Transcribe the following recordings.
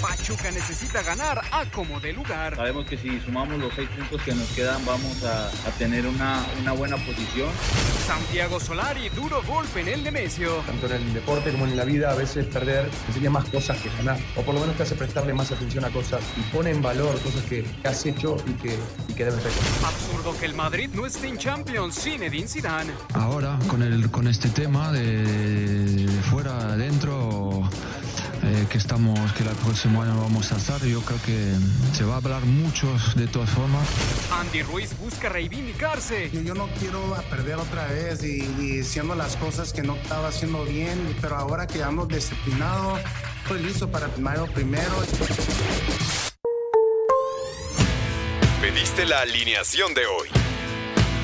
Pachuca necesita ganar a como de lugar. Sabemos que si sumamos los seis puntos que nos quedan vamos a, a tener una, una, buena posición. Santiago Solari, duro golpe en el Nemesio. Tanto en el deporte como en la vida, a veces perder enseña más cosas que ganar. O por lo menos te hace prestarle más atención a cosas y pone en valor cosas que has hecho y que, y que debes reconocer. Absurdo que el Madrid no esté en Champions, Zinedine Zidane. Ahora, con, el, con este tema de, de fuera, adentro... Eh, que estamos que el próximo año vamos a estar. Yo creo que se va a hablar mucho de todas formas. Andy Ruiz busca reivindicarse. Yo, yo no quiero perder otra vez y, y, haciendo las cosas que no estaba haciendo bien pero ahora que ando disciplinado estoy listo para primero primero. Pediste la alineación de hoy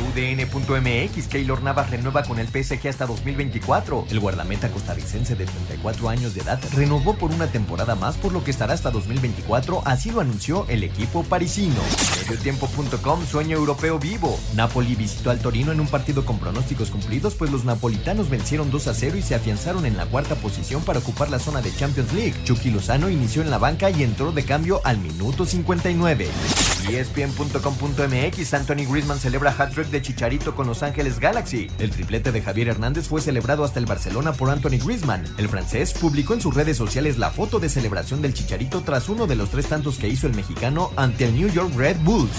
UDN.mx, Keylor Navas renueva con el PSG hasta 2024. El guardameta costarricense de 34 años de edad renovó por una temporada más, por lo que estará hasta 2024, así lo anunció el equipo parisino. Mediotiempo.com, sueño europeo vivo. Napoli visitó al Torino en un partido con pronósticos cumplidos, pues los napolitanos vencieron 2 a 0 y se afianzaron en la cuarta posición para ocupar la zona de Champions League. Chucky Lozano inició en la banca y entró de cambio al minuto 59. ESPN.com.mx, Anthony Griezmann celebra hat-trick de Chicharito con Los Ángeles Galaxy. El triplete de Javier Hernández fue celebrado hasta el Barcelona por Anthony Griezmann. El francés publicó en sus redes sociales la foto de celebración del Chicharito tras uno de los tres tantos que hizo el mexicano ante el New York Red Bulls.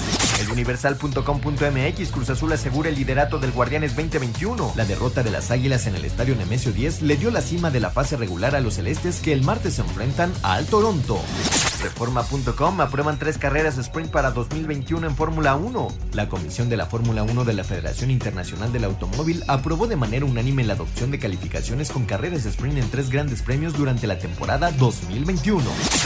El Universal.com.mx, Cruz Azul asegura el liderato del Guardianes 2021. La derrota de las Águilas en el Estadio Nemesio 10 le dio la cima de la fase regular a los celestes que el martes se enfrentan al Toronto. Reforma.com aprueban tres carreras sprint para 2021 en Fórmula 1. La Comisión de la Fórmula 1 de la Federación Internacional del Automóvil aprobó de manera unánime la adopción de calificaciones con carreras sprint en tres grandes premios durante la temporada 2021.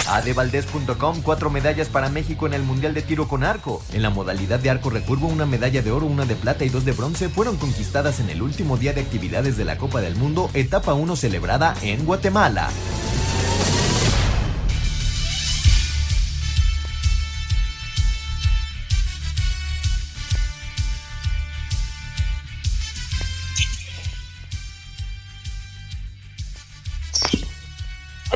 Adevaldez.com cuatro medallas para México en el Mundial de Tiro con Arco. En la modalidad de arco recurvo, una medalla de oro, una de plata y dos de bronce fueron conquistadas en el último día de actividades de la Copa del Mundo, etapa 1 celebrada en Guatemala.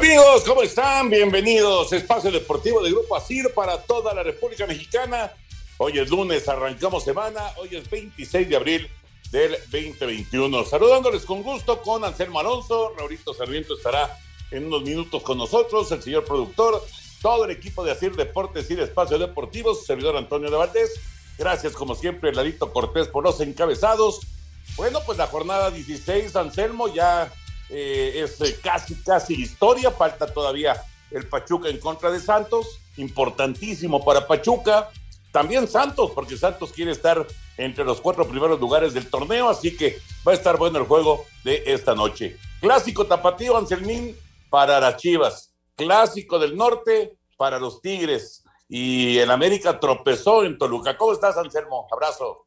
Amigos, ¿cómo están? Bienvenidos. Espacio Deportivo de Grupo ASIR para toda la República Mexicana. Hoy es lunes, arrancamos semana. Hoy es 26 de abril del 2021. Saludándoles con gusto con Anselmo Alonso. Raurito Sarmiento estará en unos minutos con nosotros. El señor productor, todo el equipo de ASIR Deportes y de Espacio Deportivo, su servidor Antonio de Valdés. Gracias, como siempre, Ladito Cortés por los encabezados. Bueno, pues la jornada 16, Anselmo, ya eh, es casi, casi historia. Falta todavía el Pachuca en contra de Santos. Importantísimo para Pachuca. También Santos, porque Santos quiere estar entre los cuatro primeros lugares del torneo. Así que va a estar bueno el juego de esta noche. Clásico tapatío, Anselmín, para las Chivas. Clásico del norte para los Tigres. Y el América tropezó en Toluca. ¿Cómo estás, Anselmo? Abrazo.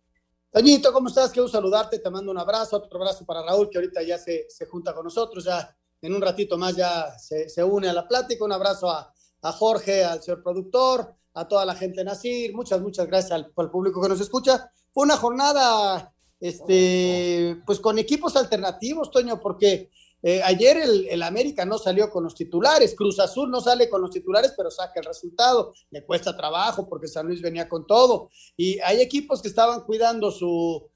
Toñito, ¿cómo estás? Quiero saludarte, te mando un abrazo, otro abrazo para Raúl, que ahorita ya se, se junta con nosotros, ya en un ratito más ya se, se une a la plática. Un abrazo a, a, Jorge, al señor productor, a toda la gente de Nacir, muchas, muchas gracias al, al, público que nos escucha. Fue una jornada, este, pues con equipos alternativos, Toño, porque eh, ayer el, el, América no salió con los titulares, Cruz Azul no sale con los titulares, pero saca el resultado. Le cuesta trabajo porque San Luis venía con todo. Y hay equipos que estaban cuidando su,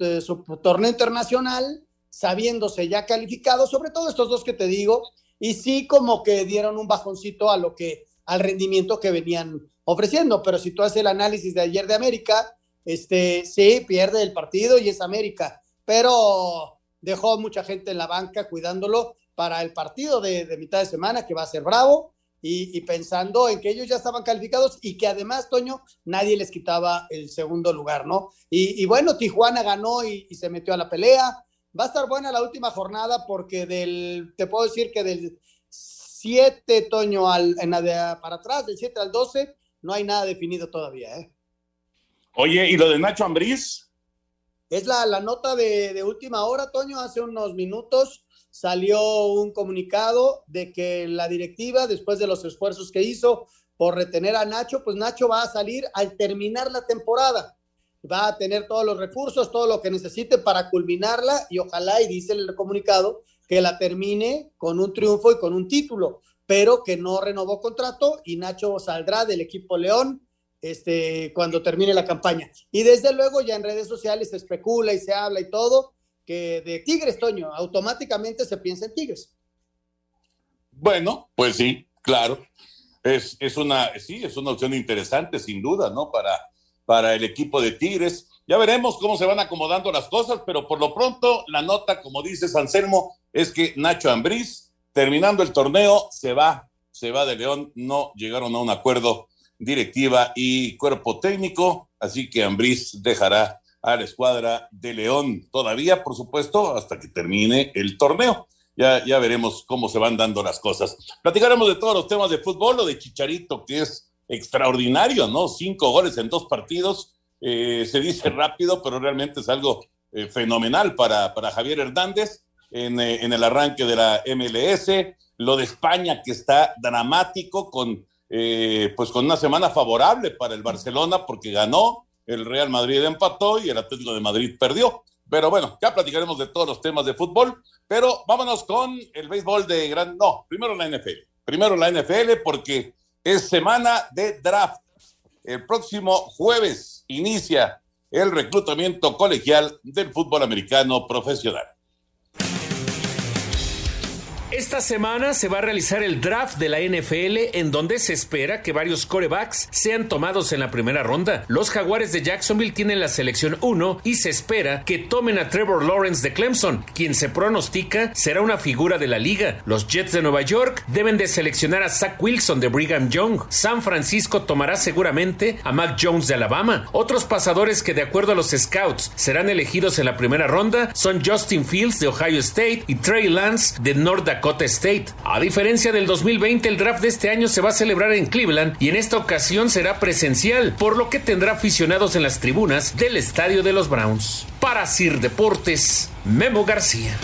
eh, su torneo internacional, sabiéndose ya calificados, sobre todo estos dos que te digo, y sí como que dieron un bajoncito a lo que, al rendimiento que venían ofreciendo. Pero si tú haces el análisis de ayer de América, este, sí, pierde el partido y es América, pero dejó mucha gente en la banca cuidándolo para el partido de, de mitad de semana que va a ser bravo y, pensando en que ellos ya estaban calificados y que además, Toño, nadie les quitaba el segundo lugar, ¿no? Y, bueno, Tijuana ganó y, y, se metió a la pelea. Va a estar buena la última jornada porque del, te puedo decir que del 7, Toño, al, en la de, para atrás, del 7 al 12, no hay nada definido todavía, ¿eh? Oye, ¿y lo de Nacho Ambriz? Es la, la nota de, de, última hora, Toño, hace unos minutos salió un comunicado de que la directiva, después de los esfuerzos que hizo por retener a Nacho, pues Nacho va a salir al terminar la temporada. Va a tener todos los recursos, todo lo que necesite para culminarla y ojalá, y dice el comunicado, que la termine con un triunfo y con un título, pero que no renovó contrato y Nacho saldrá del equipo León este, cuando termine la campaña. Y desde luego ya en redes sociales se especula y se habla y todo, que de Tigres, Toño, automáticamente se piensa en Tigres. Bueno, pues sí, claro. Es, es una, sí, es una opción interesante, sin duda, ¿no? Para, para el equipo de Tigres. Ya veremos cómo se van acomodando las cosas, pero por lo pronto la nota, como dice Anselmo, es que Nacho Ambriz, terminando el torneo, se va, se va de León, no llegaron a un acuerdo directiva y cuerpo técnico, así que Ambriz dejará a la escuadra de León todavía, por supuesto, hasta que termine el torneo. Ya, ya veremos cómo se van dando las cosas. Platicaremos de todos los temas de fútbol, o de Chicharito, que es extraordinario, ¿no? Cinco goles en dos partidos. Eh, se dice rápido, pero realmente es algo eh, fenomenal para, para Javier Hernández en, eh, en, el arranque de la MLS. Lo de España, que está dramático, con, pues con una semana favorable para el Barcelona, porque ganó, el Real Madrid empató y el Atlético de Madrid perdió. Pero bueno, ya platicaremos de todos los temas de fútbol, pero vámonos con el béisbol de gran... No, primero la NFL. Primero la NFL porque es semana de draft. El próximo jueves inicia el reclutamiento colegial del fútbol americano profesional. Esta semana se va a realizar el draft de la NFL en donde se espera que varios corebacks sean tomados en la primera ronda. Los jaguares de Jacksonville tienen la selección 1 y se espera que tomen a Trevor Lawrence de Clemson, quien se pronostica será una figura de la liga. Los Jets de Nueva York deben de seleccionar a Zach Wilson de Brigham Young. San Francisco tomará seguramente a Mac Jones de Alabama. Otros pasadores que de acuerdo a los scouts serán elegidos en la primera ronda son Justin Fields de Ohio State y Trey Lance de North Dakota Dakota State. A diferencia del 2020, el draft de este año se va a celebrar en Cleveland y en esta ocasión será presencial, por lo que tendrá aficionados en las tribunas del estadio de los Browns. Para Sir Deportes, Memo García.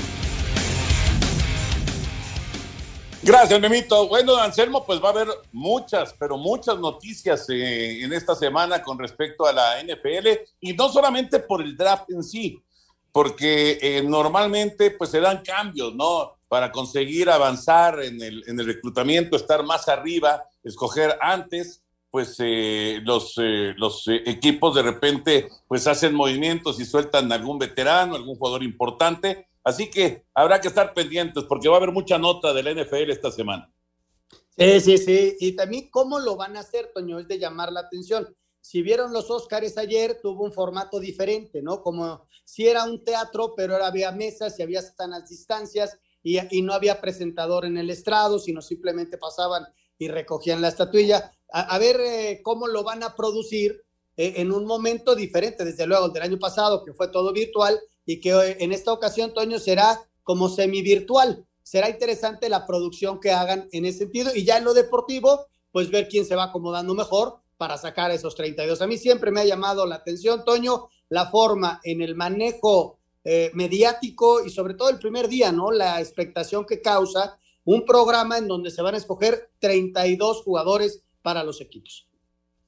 Gracias, Memito. Bueno, Anselmo, pues va a haber muchas, pero muchas noticias eh, en esta semana con respecto a la NFL y no solamente por el draft en sí, porque eh, normalmente pues se dan cambios, ¿no? Para conseguir avanzar en el, en el reclutamiento, estar más arriba, escoger antes, pues eh, los, eh, los eh, equipos de repente pues hacen movimientos y sueltan algún veterano, algún jugador importante. Así que habrá que estar pendientes porque va a haber mucha nota del NFL esta semana. Sí, sí, sí. Y también cómo lo van a hacer, Toño, es de llamar la atención. Si vieron los Óscares ayer, tuvo un formato diferente, ¿no? Como si era un teatro, pero ahora había mesas y había sanas distancias y, y, no había presentador en el estrado, sino simplemente pasaban y recogían la estatuilla. A, ver eh, cómo lo van a producir eh, en un momento diferente, desde luego, del año pasado, que fue todo virtual, y que eh, en esta ocasión, Toño, será como semi-virtual. Será interesante la producción que hagan en ese sentido, y ya en lo deportivo, pues ver quién se va acomodando mejor para sacar esos 32. A mí siempre me ha llamado la atención, Toño, la forma en el manejo eh, mediático y sobre todo el primer día, ¿no? La expectación que causa un programa en donde se van a escoger 32 jugadores para los equipos.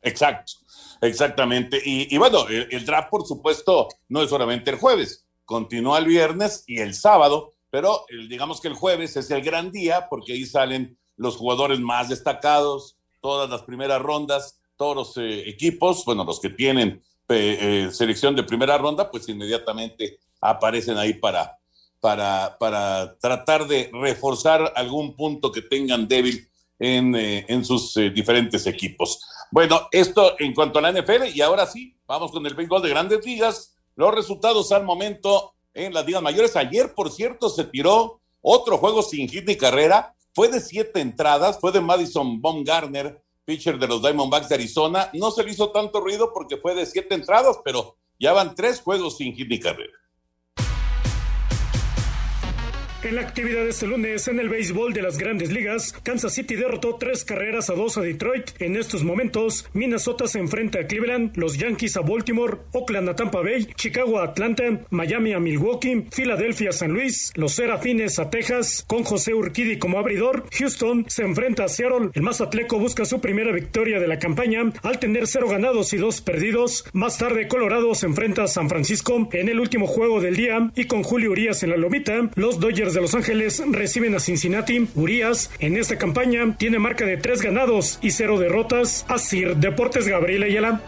Exacto, exactamente. Y, bueno, el, el, draft, por supuesto, no es solamente el jueves, continúa el viernes y el sábado pero digamos que el jueves es el gran día porque ahí salen los jugadores más destacados, todas las primeras rondas, todos los eh, equipos, bueno, los que tienen eh, selección de primera ronda, pues inmediatamente aparecen ahí para, para, para tratar de reforzar algún punto que tengan débil en, en sus diferentes equipos. Bueno, esto en cuanto a la NFL, y ahora sí, vamos con el béisbol de grandes ligas. Los resultados al momento en las ligas mayores. Ayer, por cierto, se tiró otro juego sin hit ni carrera. Fue de siete entradas, fue de Madison Baumgartner, pitcher de los Diamondbacks de Arizona. No se le hizo tanto ruido porque fue de siete entradas, pero ya van tres juegos sin hit ni carrera. En la actividad de este lunes en el béisbol de las grandes ligas, Kansas City derrotó tres carreras a dos a Detroit. En estos momentos, Minnesota se enfrenta a Cleveland, los Yankees a Baltimore, Oakland a Tampa Bay, Chicago a Atlanta, Miami a Milwaukee, Filadelfia a San Luis, los Serafines a Texas, con José Urquidi como abridor. Houston se enfrenta a Seattle. El Mazatleco busca su primera victoria de la campaña al tener cero ganados y dos perdidos. Más tarde, Colorado se enfrenta a San Francisco en el último juego del día y con Julio Urias en la lomita, los Dodgers de Los Ángeles reciben a Cincinnati. Urias en esta campaña tiene marca de tres ganados y cero derrotas. Asir Deportes Gabriel Ayala.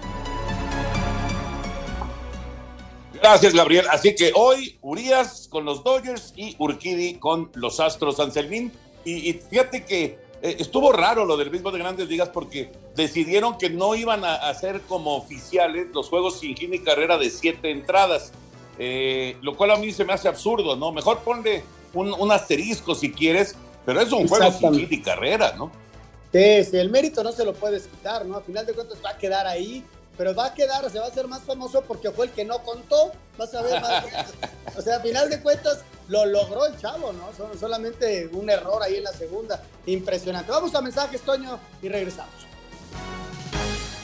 Gracias, Gabriel. Así que hoy Urias con los Dodgers y Urquidi con los Astros Anselmín. Y, y fíjate que eh, estuvo raro lo del mismo de Grandes Ligas porque decidieron que no iban a hacer como oficiales los juegos sin hit ni carrera de siete entradas. Eh, lo cual a mí se me hace absurdo, ¿no? Mejor ponle un, un asterisco si quieres, pero es un juego sin hit y carrera, ¿no? Sí, sí, el mérito no se lo puedes quitar, ¿no? A final de cuentas va a quedar ahí, pero va a quedar, se va a hacer más famoso porque fue el que no contó, vas a ver más. o sea, a final de cuentas lo logró el chavo, ¿no? Son solamente un error ahí en la segunda. Impresionante. Vamos a mensajes, Toño, y regresamos.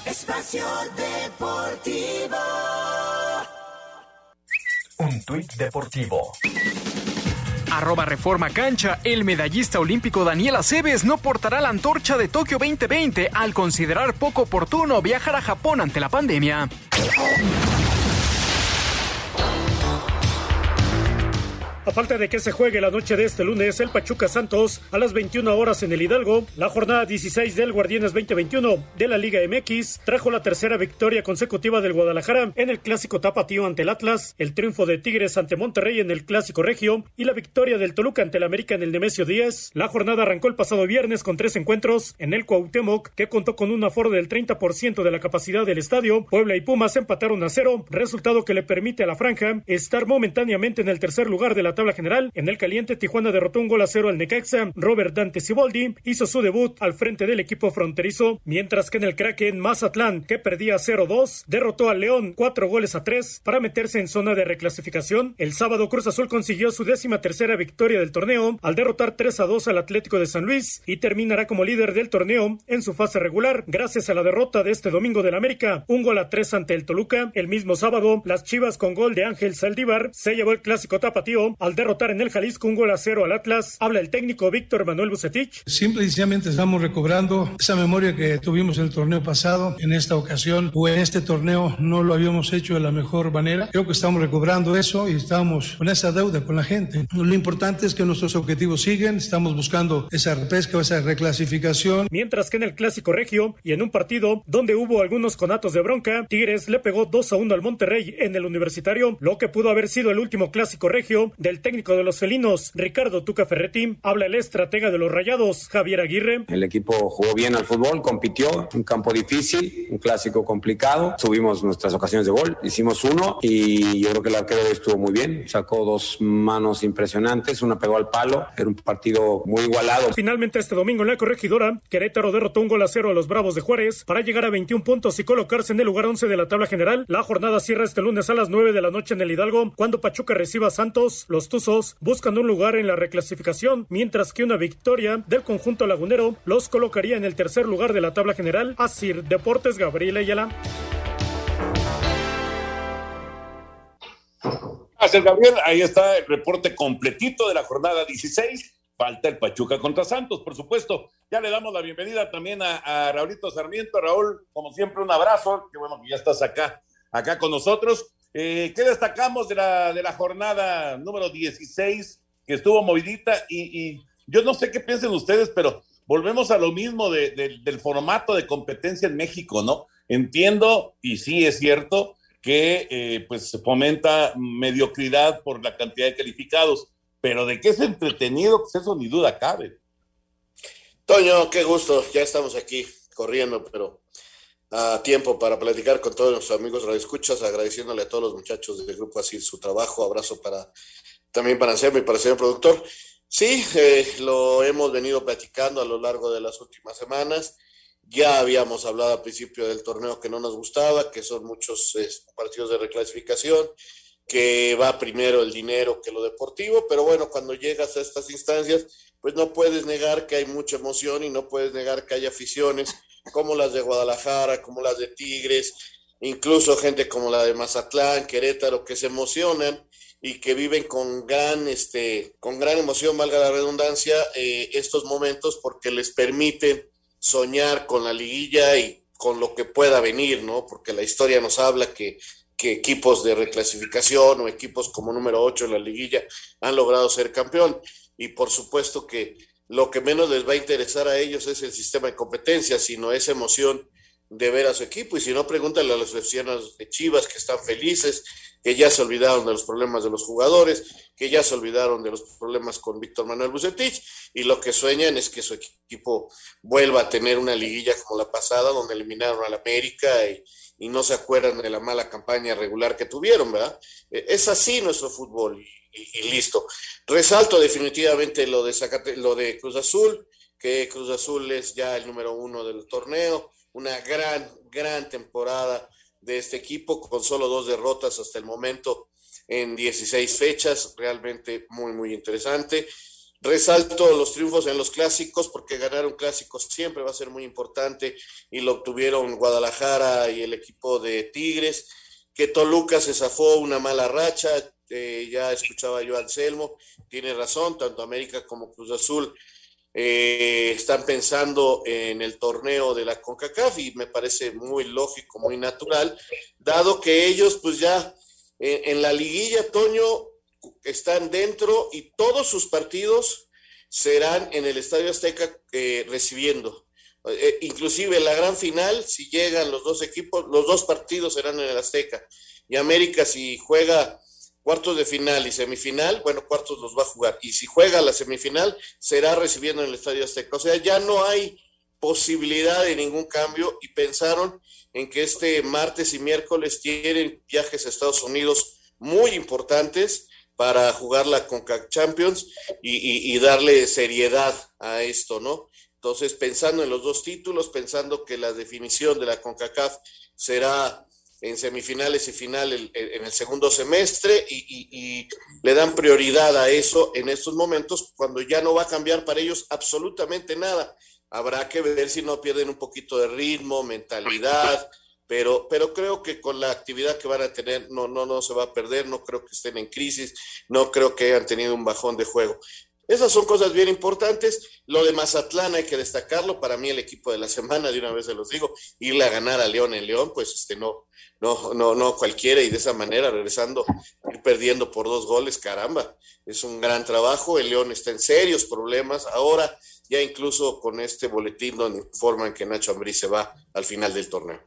Espacio Deportivo. Un tuit deportivo. Arroba Reforma Cancha, el medallista olímpico Daniel Aceves no portará la antorcha de Tokio 2020 al considerar poco oportuno viajar a Japón ante la pandemia. A falta de que se juegue la noche de este lunes el Pachuca Santos a las 21 horas en el Hidalgo, la jornada 16 del Guardianes 2021 de la Liga MX trajo la tercera victoria consecutiva del Guadalajara en el clásico tapatío ante el Atlas, el triunfo de Tigres ante Monterrey en el clásico regio y la victoria del Toluca ante el América en el Nemesio 10. La jornada arrancó el pasado viernes con tres encuentros en el Cuauhtémoc, que contó con un aforo del 30% de la capacidad del estadio. Puebla y Pumas empataron a cero, resultado que le permite a la franja estar momentáneamente en el tercer lugar de la tabla general. En el caliente, Tijuana derrotó un gol a cero al Necaxa. Robert Dante Siboldi hizo su debut al frente del equipo fronterizo, mientras que en el Kraken Mazatlán, que perdía 0-2, derrotó al León cuatro goles a tres para meterse en zona de reclasificación. El sábado Cruz Azul consiguió su décima tercera victoria del torneo al derrotar 3 a 2 al Atlético de San Luis y terminará como líder del torneo en su fase regular gracias a la derrota de este domingo del América, un gol a tres ante el Toluca. El mismo sábado, las Chivas con gol de Ángel Saldívar se llevó el clásico tapatío al derrotar en el Jalisco un gol a cero al Atlas. Habla el técnico Víctor Manuel Bucetich. Simple y sencillamente estamos recobrando esa memoria que tuvimos en el torneo pasado. En esta ocasión o en este torneo no lo habíamos hecho de la mejor manera. Creo que estamos recobrando eso y estamos con esa deuda con la gente. Lo importante es que nuestros objetivos siguen. Estamos buscando esa repesca, esa reclasificación. Mientras que en el clásico regio y en un partido donde hubo algunos conatos de bronca, Tigres le pegó 2 a 1 al Monterrey en el universitario, lo que pudo haber sido el último clásico regio del técnico de los felinos, Ricardo Tuca Ferretti. Habla el estratega de los rayados, Javier Aguirre. El equipo jugó bien al fútbol, compitió, un campo difícil, un clásico complicado. Tuvimos nuestras ocasiones de gol, hicimos uno y yo creo que el arquero estuvo muy bien. Sacó dos manos impresionantes, una pegó al palo. Era un partido muy igualado. Finalmente, este domingo en la corregidora, Querétaro derrotó un gol a cero a los Bravos de Juárez para llegar a 21 puntos y colocarse en el lugar 11 de la tabla general. La jornada cierra este lunes a las 9 de la noche en el Hidalgo, cuando Pachuca reciba a Santos. Los Tuzos buscan un lugar en la reclasificación, mientras que una victoria del conjunto lagunero los colocaría en el tercer lugar de la tabla general. Asir Deportes Gabriel Ayala. Gracias, Gabriel. Ahí está el reporte completito de la jornada 16. Falta el Pachuca contra Santos, por supuesto. Ya le damos la bienvenida también a, a Raulito Sarmiento. Raúl, como siempre, un abrazo. Qué bueno que ya estás acá, acá con nosotros. Eh, ¿Qué destacamos de la, de la jornada número 16 que estuvo movidita y, yo no sé qué piensen ustedes, pero volvemos a lo mismo del formato de competencia en México, ¿no? Entiendo, y sí es cierto, que eh, pues se fomenta mediocridad por la cantidad de calificados, pero de que es entretenido, pues eso ni duda cabe. Toño, qué gusto, ya estamos aquí corriendo, pero a tiempo para platicar con todos nuestros amigos radioescuchas, agradeciéndole a todos los muchachos del Grupo Así su trabajo, abrazo para también para Anselmo y para el señor productor. Sí, eh, lo hemos venido platicando a lo largo de las últimas semanas. Ya habíamos hablado al principio del torneo que no nos gustaba, que son muchos eh, partidos de reclasificación, que va primero el dinero que lo deportivo, pero bueno, cuando llegas a estas instancias, pues no puedes negar que hay mucha emoción y no puedes negar que hay aficiones como las de Guadalajara, como las de Tigres, incluso gente como la de Mazatlán, Querétaro, que se emocionan y que viven con gran, este, con gran emoción, valga la redundancia, eh, estos momentos porque les permite soñar con la liguilla y con lo que pueda venir, ¿no? Porque la historia nos habla que, que equipos de reclasificación o equipos como número 8 en la liguilla han logrado ser campeón. Y por supuesto que lo que menos les va a interesar a ellos es el sistema de competencia, sino esa emoción de ver a su equipo. Y si no, pregúntale a los aficionados de Chivas que están felices, que ya se olvidaron de los problemas de los jugadores, que ya se olvidaron de los problemas con Víctor Manuel Bucetich, y lo que sueñan es que su equipo vuelva a tener una liguilla como la pasada, donde eliminaron al América y, y no se acuerdan de la mala campaña regular que tuvieron, ¿verdad? E, es así nuestro fútbol listo. Resalto definitivamente lo de, lo de Cruz Azul, que Cruz Azul es ya el número uno del torneo, una gran, gran temporada de este equipo con solo dos derrotas hasta el momento en 16 fechas, realmente muy, muy interesante. Resalto los triunfos en los clásicos porque ganar un clásico siempre va a ser muy importante y lo obtuvieron Guadalajara y el equipo de Tigres, que Toluca se zafó una mala racha, eh, ya escuchaba yo Anselmo, tiene razón, tanto América como Cruz Azul eh, están pensando en el torneo de la CONCACAF y me parece muy lógico, muy natural, dado que ellos pues ya eh, en la liguilla, Toño, están dentro y todos sus partidos serán en el Estadio Azteca recibiendo. inclusive la gran final, si llegan los dos equipos, los dos partidos serán en el Azteca. Y América si juega cuartos de final y semifinal, bueno, cuartos los va a jugar. Y si juega la semifinal, será recibiendo en el Estadio Azteca. O sea, ya no hay posibilidad de ningún cambio y pensaron en que este martes y miércoles tienen viajes a Estados Unidos muy importantes para jugar la CONCACAF Champions y, y darle seriedad a esto, ¿no? Entonces, pensando en los dos títulos, pensando que la definición de la CONCACAF será en semifinales y final en el segundo semestre y, le dan prioridad a eso en estos momentos cuando ya no va a cambiar para ellos absolutamente nada. Habrá que ver si no pierden un poquito de ritmo, mentalidad, pero, pero creo que con la actividad que van a tener no, no, no se va a perder, no creo que estén en crisis, no creo que hayan tenido un bajón de juego. Esas son cosas bien importantes. Lo de Mazatlán hay que destacarlo. Para mí el equipo de la semana, de una vez se los digo, irle a ganar a León en León, pues este no, no, no, no cualquiera y de esa manera regresando, ir perdiendo por dos goles, caramba, es un gran trabajo. El León está en serios problemas. Ahora ya incluso con este boletín donde informan que Nacho Ambriz se va al final del torneo.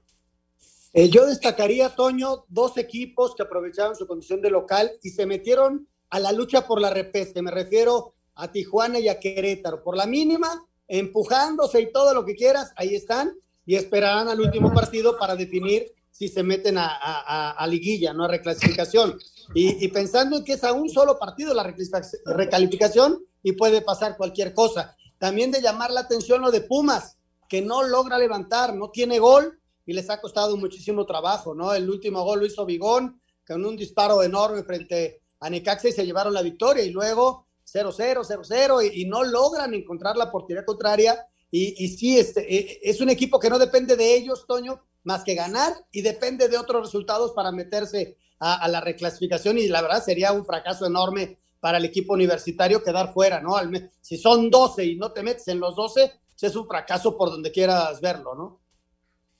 Eh, yo destacaría, Toño, dos equipos que aprovecharon su condición de local y se metieron a la lucha por la repesca. Me refiero a Tijuana y a Querétaro. Por la mínima, empujándose y todo lo que quieras, ahí están y esperarán al último partido para definir si se meten a, liguilla, no a reclasificación. Y, pensando en que es a un solo partido la recalificación y puede pasar cualquier cosa. También de llamar la atención lo de Pumas, que no logra levantar, no tiene gol y les ha costado muchísimo trabajo, ¿no? El último gol lo hizo Bigón con un disparo enorme frente a Necaxa y se llevaron la victoria y luego 0-0, 0-0 y, no logran encontrar la portería contraria. Y, sí, este, e, es un equipo que no depende de ellos, Toño, más que ganar y depende de otros resultados para meterse a, la reclasificación y la verdad sería un fracaso enorme para el equipo universitario quedar fuera, ¿no? si son 12 y no te metes en los 12, pues es un fracaso por donde quieras verlo, ¿no?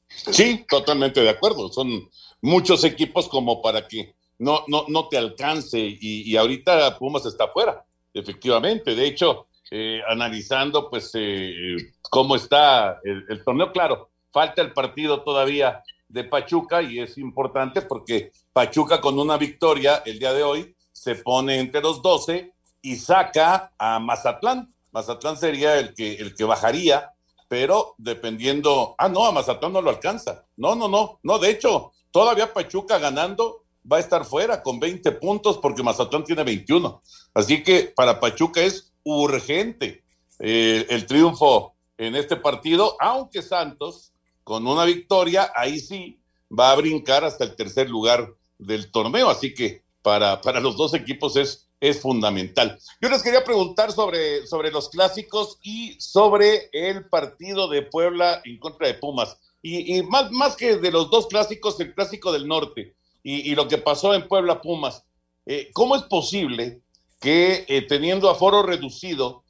Sí, totalmente de acuerdo. Son muchos equipos como para que no, no, no te alcance y, y ahorita Pumas está fuera efectivamente. De hecho, eh, analizando pues eh, cómo está el, el, torneo, claro, falta el partido todavía de Pachuca y es importante porque Pachuca con una victoria el día de hoy se pone entre los 12 y saca a Mazatlán. Mazatlán sería el que, el que bajaría, pero dependiendo, ah, no, a Mazatlán no lo alcanza. No, no, no, no, de hecho, todavía Pachuca ganando va a estar fuera con 20 puntos porque Mazatlán tiene 21. Así que para Pachuca es urgente eh, el triunfo en este partido, aunque Santos con una victoria, ahí sí va a brincar hasta el tercer lugar del torneo. Así que para, para los dos equipos es, es fundamental. Yo les quería preguntar sobre, sobre los clásicos y sobre el partido de Puebla en contra de Pumas. Y, y más, más que de los dos clásicos, el clásico del norte y, lo que pasó en Puebla Pumas. Eh, ¿Cómo es posible que eh, teniendo aforo reducido,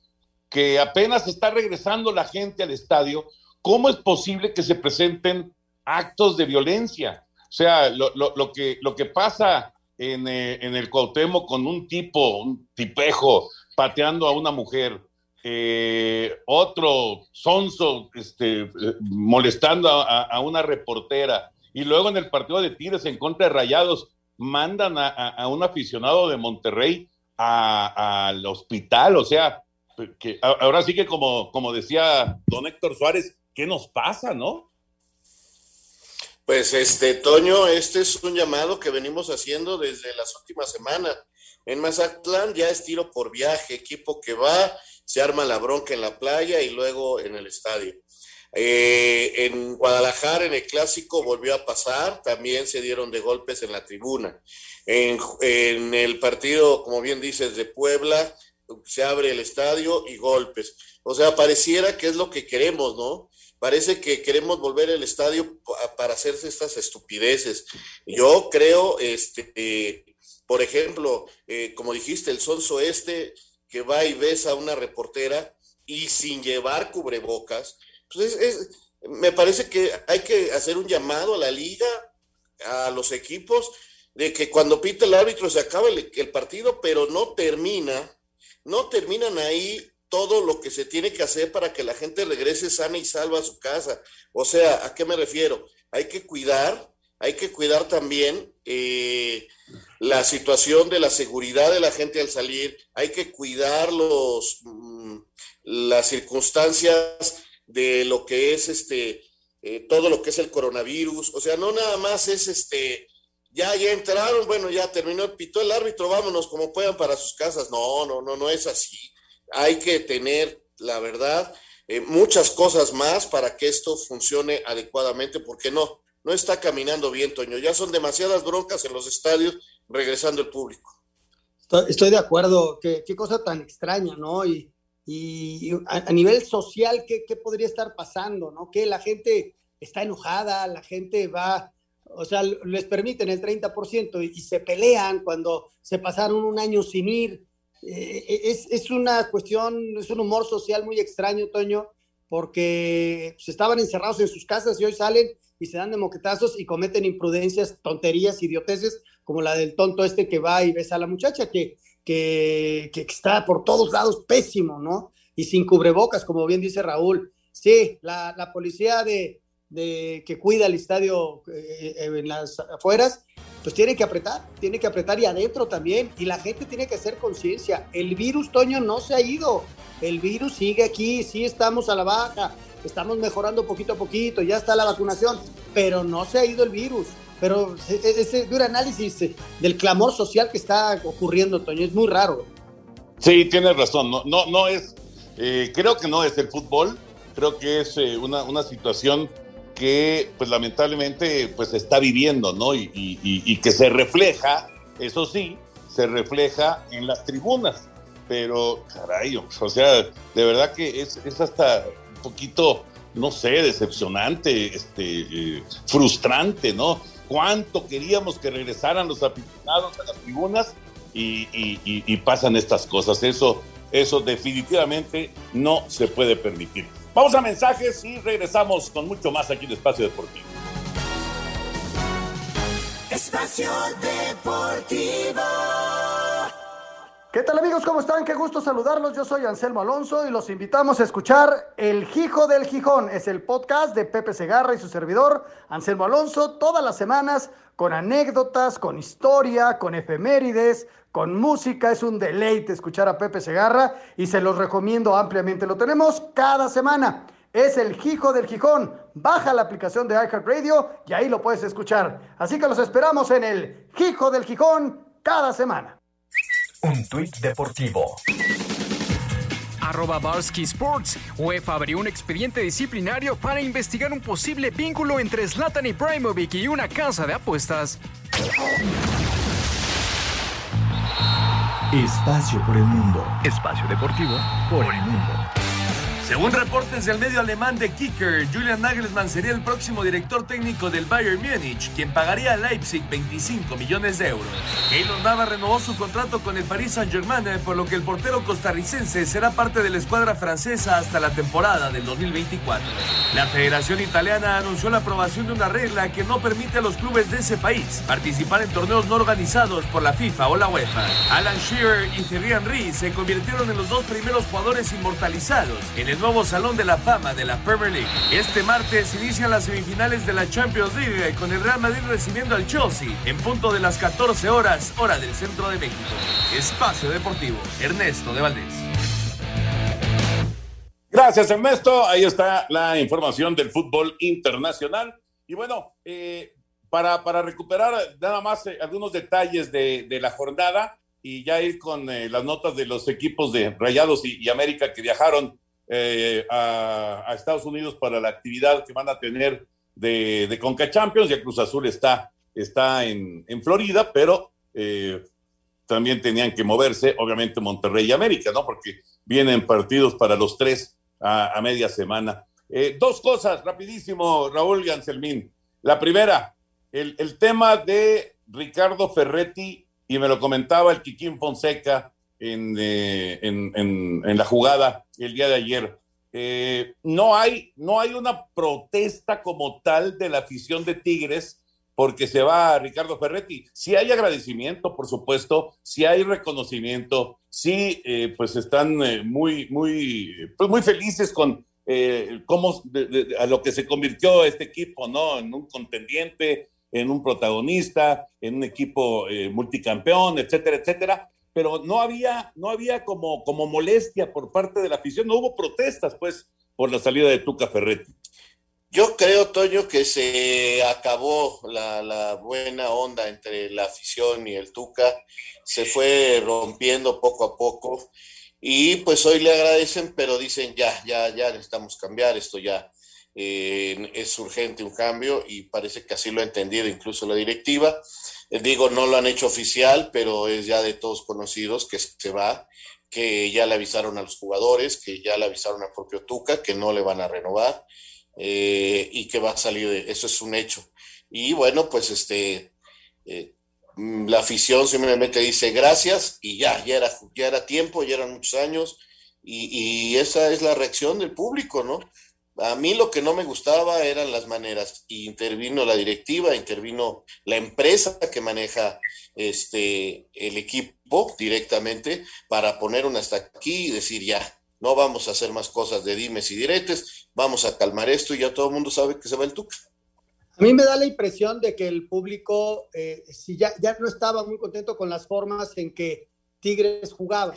que apenas está regresando la gente al estadio, ¿cómo es posible que se presenten actos de violencia? O sea, lo, que, lo que pasa en, eh, en, el Cuauhtémoc con un tipo, un tipejo, pateando a una mujer, eh, otro sonso este, molestando a, una reportera, y luego en el partido de Tigres en contra de Rayados, mandan a, un aficionado de Monterrey al hospital, o sea, que ahora sí que como, como decía don Héctor Suárez, ¿qué nos pasa, no? Pues este, Toño, este es un llamado que venimos haciendo desde las últimas semanas. En Mazatlán ya es tiro por viaje, equipo que va, se arma la bronca en la playa y luego en el estadio. Eh, en Guadalajara, en el clásico, volvió a pasar, también se dieron de golpes en la tribuna. En, el partido, como bien dices, de Puebla, se abre el estadio y golpes. O sea, pareciera que es lo que queremos, ¿no? Parece que queremos volver al estadio para hacerse estas estupideces. Yo creo, este, por ejemplo, eh, como dijiste, el sonso este que va y besa a una reportera y sin llevar cubrebocas, pues es, es, me parece que hay que hacer un llamado a la liga, a los equipos, de que cuando pita el árbitro se acaba el, partido, pero no termina, no terminan ahí todo lo que se tiene que hacer para que la gente regrese sana y salva a su casa. O sea, ¿a qué me refiero? Hay que cuidar, hay que cuidar también eh, la situación de la seguridad de la gente al salir, hay que cuidar los, mmm, las circunstancias de lo que es este, eh, todo lo que es el coronavirus. O sea, no nada más es este, ya, ya entraron, bueno, ya terminó, pitó el árbitro, vámonos como puedan para sus casas. No, no, no, no es así hay que tener, la verdad, eh, muchas cosas más para que esto funcione adecuadamente, porque no, no está caminando bien, Toño. Ya son demasiadas broncas en los estadios regresando el público. Estoy, de acuerdo, qué, qué cosa tan extraña, ¿no? Y, y a, nivel social, ¿qué, ¿qué, podría estar pasando, ¿no? Que la gente está enojada, la gente va, o sea, les permiten el 30% y, y se pelean cuando se pasaron un año sin ir eh, es, es, una cuestión, es un humor social muy extraño, Toño, porque pues, estaban encerrados en sus casas y hoy salen y se dan de moquetazos y cometen imprudencias, tonterías, idioteces, como la del tonto este que va y besa a la muchacha, que, que, está por todos lados pésimo, ¿no? Y sin cubrebocas, como bien dice Raúl. Sí, la, policía de, que cuida el estadio eh, en las afueras pues tiene que apretar, tiene que apretar y adentro también. Y la gente tiene que hacer conciencia. El virus, Toño, no se ha ido. El virus sigue aquí, sí estamos a la baja, estamos mejorando poquito a poquito, ya está la vacunación, pero no se ha ido el virus. Pero ese duro análisis del clamor social que está ocurriendo, Toño, es muy raro. Sí, tienes razón. No, no, no es, eh, creo que no es el fútbol, creo que es eh, una, una situación que pues lamentablemente pues está viviendo, ¿no? Y, y, y, que se refleja, eso sí, se refleja en las tribunas. Pero, caray, o sea, de verdad que es, es hasta un poquito, no sé, decepcionante, este, eh, frustrante, ¿no? Cuánto queríamos que regresaran los aficionados a las tribunas y, pasan estas cosas. Eso, eso definitivamente no se puede permitir. Vamos a mensajes y regresamos con mucho más aquí en Espacio Deportivo. Espacio Deportivo. ¿Qué tal amigos? ¿Cómo están? Qué gusto saludarlos. Yo soy Anselmo Alonso y los invitamos a escuchar El Gijo del Gijón. Es el podcast de Pepe Segarra y su servidor, Anselmo Alonso, todas las semanas con anécdotas, con historia, con efemérides, con música. Es un deleite escuchar a Pepe Segarra y se los recomiendo ampliamente. Lo tenemos cada semana. Es el Gijo del Gijón. Baja la aplicación de iHeartRadio y ahí lo puedes escuchar. Así que los esperamos en el Gijo del Gijón cada semana. Un tuit deportivo. Arroba Barsky Sports. UEFA abrió un expediente disciplinario para investigar un posible vínculo entre Zlatan Ibrahimovic y una casa de apuestas. Espacio por el mundo. Espacio deportivo por el mundo. Según reportes del medio alemán de Kicker, Julian Nagelsmann sería el próximo director técnico del Bayern Múnich, quien pagaría a Leipzig 25 millones de euros. Keylor Nava renovó su contrato con el Paris Saint-Germain, por lo que el portero costarricense será parte de la escuadra francesa hasta la temporada del 2024. La Federación Italiana anunció la aprobación de una regla que no permite a los clubes de ese país participar en torneos no organizados por la FIFA o la UEFA. Alan Shearer y Thierry Henry se convirtieron en los dos primeros jugadores inmortalizados en nuevo Salón de la Fama de la Premier League. Este martes inician las semifinales de la Champions League con el Real Madrid recibiendo al Chelsea en punto de las 14 horas, hora del centro de México. Espacio Deportivo, Ernesto de Valdés. Gracias, Ernesto. Ahí está la información del fútbol internacional. Y bueno, eh, para, para, recuperar nada más eh, algunos detalles de, la jornada y ya ir con eh, las notas de los equipos de Rayados y América que viajaron eh, a, Estados Unidos para la actividad que van a tener de, de Conca Champions. Ya Cruz Azul está, está en, Florida, pero eh, también tenían que moverse, obviamente, Monterrey y América, ¿no? Porque vienen partidos para los tres a, media semana. Eh, dos cosas, rapidísimo, Raúl Ganselmín. La primera, el, tema de Ricardo Ferretti, y me lo comentaba el Quiquín Fonseca, en, en, la jugada el día de ayer. Eh, no, hay, no hay una protesta como tal de la afición de Tigres porque se va Ricardo Ferretti. Sí hay agradecimiento, por supuesto, sí hay reconocimiento, sí, eh, pues están muy, muy, pues muy felices con cómo, a lo que se convirtió este equipo, ¿no? En un contendiente, en un protagonista, en un equipo multicampeón, etcétera, etcétera pero no había, no había como, como molestia por parte de la afición, no hubo protestas, pues, por la salida de Tuca Ferretti. Yo creo, Toño, que se acabó la, la, buena onda entre la afición y el Tuca, se fue rompiendo poco a poco y pues hoy le agradecen, pero dicen ya, ya, ya necesitamos cambiar, esto ya eh, es urgente un cambio y parece que así lo ha entendido incluso la directiva. Digo, no lo han hecho oficial, pero es ya de todos conocidos que se va, que ya le avisaron a los jugadores, que ya le avisaron al propio Tuca, que no le van a renovar eh, y que va a salir, de, eso es un hecho. Y bueno, pues este, eh, la afición simplemente dice gracias y ya, ya era, ya era tiempo, ya eran muchos años y, y esa es la reacción del público, ¿no? A mí lo que no me gustaba eran las maneras. Intervino la directiva, intervino la empresa que maneja este el equipo directamente para poner una hasta aquí y decir ya, no vamos a hacer más cosas de dimes y diretes, vamos a calmar esto y ya todo el mundo sabe que se va el Tuca. A mí me da la impresión de que el público, eh, si ya, ya no estaba muy contento con las formas en que Tigres jugaba.